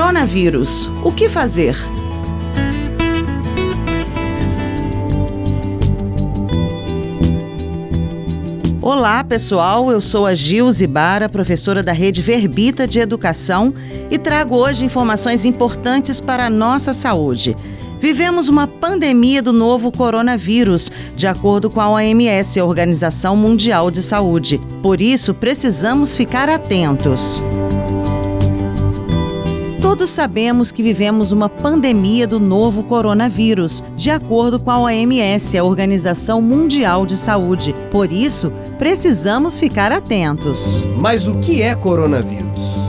Coronavírus. O que fazer? Olá, pessoal. Eu sou a Gil Zibara, professora da Rede Verbita de Educação, e trago hoje informações importantes para a nossa saúde. Vivemos uma pandemia do novo coronavírus, de acordo com a OMS, a Organização Mundial de Saúde. Por isso, precisamos ficar atentos. Todos sabemos que vivemos uma pandemia do novo coronavírus, de acordo com a OMS, a Organização Mundial de Saúde. Por isso, precisamos ficar atentos. Mas o que é coronavírus?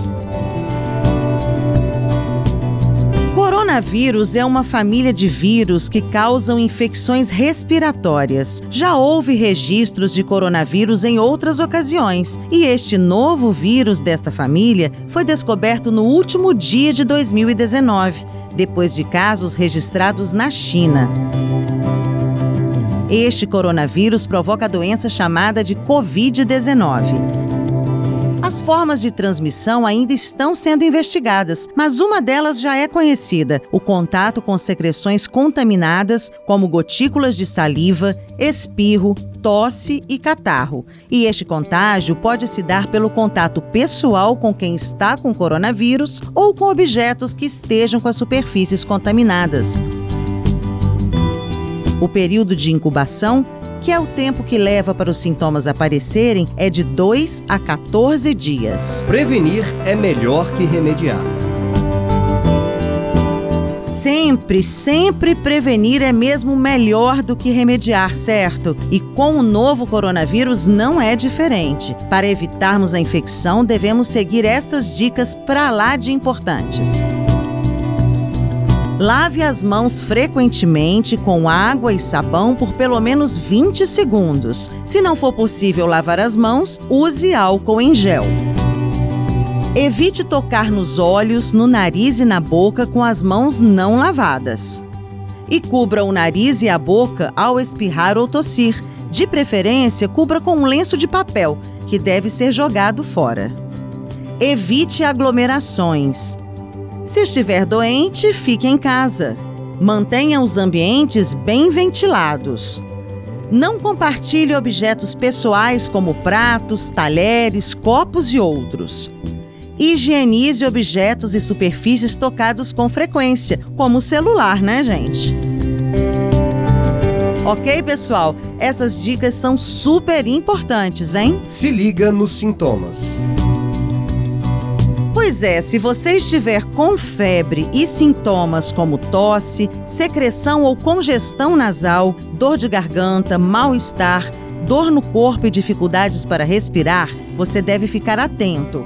Coronavírus é uma família de vírus que causam infecções respiratórias. Já houve registros de coronavírus em outras ocasiões, e este novo vírus desta família foi descoberto no último dia de 2019, depois de casos registrados na China. Este coronavírus provoca a doença chamada de Covid-19. As formas de transmissão ainda estão sendo investigadas, mas uma delas já é conhecida: o contato com secreções contaminadas, como gotículas de saliva, espirro, tosse e catarro. E este contágio pode se dar pelo contato pessoal com quem está com coronavírus ou com objetos que estejam com as superfícies contaminadas. O período de incubação que é o tempo que leva para os sintomas aparecerem, é de 2 a 14 dias. Prevenir é melhor que remediar. Sempre, sempre prevenir é mesmo melhor do que remediar, certo? E com o novo coronavírus não é diferente. Para evitarmos a infecção, devemos seguir essas dicas para lá de importantes. Lave as mãos frequentemente com água e sabão por pelo menos 20 segundos. Se não for possível lavar as mãos, use álcool em gel. Evite tocar nos olhos, no nariz e na boca com as mãos não lavadas. E cubra o nariz e a boca ao espirrar ou tossir. De preferência, cubra com um lenço de papel, que deve ser jogado fora. Evite aglomerações. Se estiver doente, fique em casa. Mantenha os ambientes bem ventilados. Não compartilhe objetos pessoais como pratos, talheres, copos e outros. Higienize objetos e superfícies tocados com frequência, como o celular, né, gente? Ok, pessoal? Essas dicas são super importantes, hein? Se liga nos sintomas. Pois é, se você estiver com febre e sintomas como tosse, secreção ou congestão nasal, dor de garganta, mal-estar, dor no corpo e dificuldades para respirar, você deve ficar atento.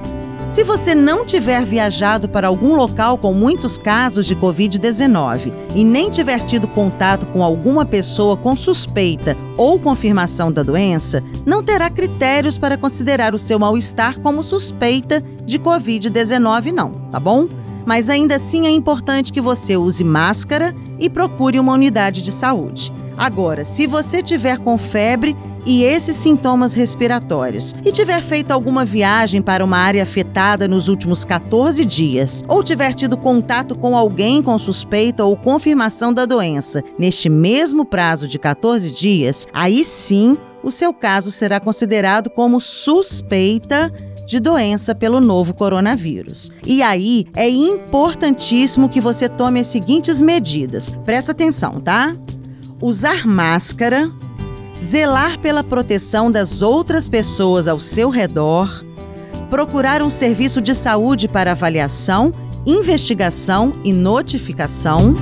Se você não tiver viajado para algum local com muitos casos de Covid-19 e nem tiver tido contato com alguma pessoa com suspeita ou confirmação da doença, não terá critérios para considerar o seu mal-estar como suspeita de Covid-19, não, tá bom? Mas ainda assim é importante que você use máscara e procure uma unidade de saúde. Agora, se você tiver com febre e esses sintomas respiratórios e tiver feito alguma viagem para uma área afetada nos últimos 14 dias ou tiver tido contato com alguém com suspeita ou confirmação da doença neste mesmo prazo de 14 dias, aí sim o seu caso será considerado como suspeita de doença pelo novo coronavírus. E aí é importantíssimo que você tome as seguintes medidas. Presta atenção, tá? Usar máscara, zelar pela proteção das outras pessoas ao seu redor, procurar um serviço de saúde para avaliação, investigação e notificação,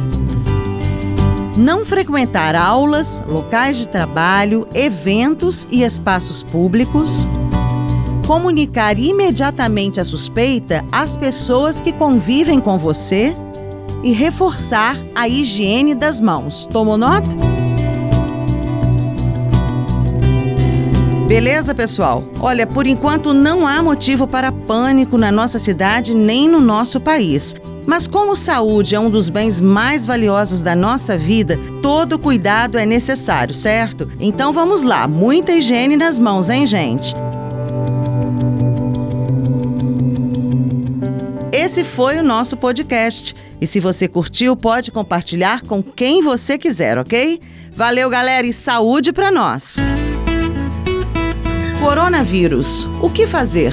não frequentar aulas, locais de trabalho, eventos e espaços públicos, comunicar imediatamente a suspeita às pessoas que convivem com você e reforçar a higiene das mãos. Tomou nota? Beleza, pessoal? Olha, por enquanto não há motivo para pânico na nossa cidade nem no nosso país. Mas como saúde é um dos bens mais valiosos da nossa vida, todo cuidado é necessário, certo? Então vamos lá, muita higiene nas mãos, hein, gente? Esse foi o nosso podcast. E se você curtiu, pode compartilhar com quem você quiser, ok? Valeu, galera, e saúde para nós! Coronavírus: o que fazer?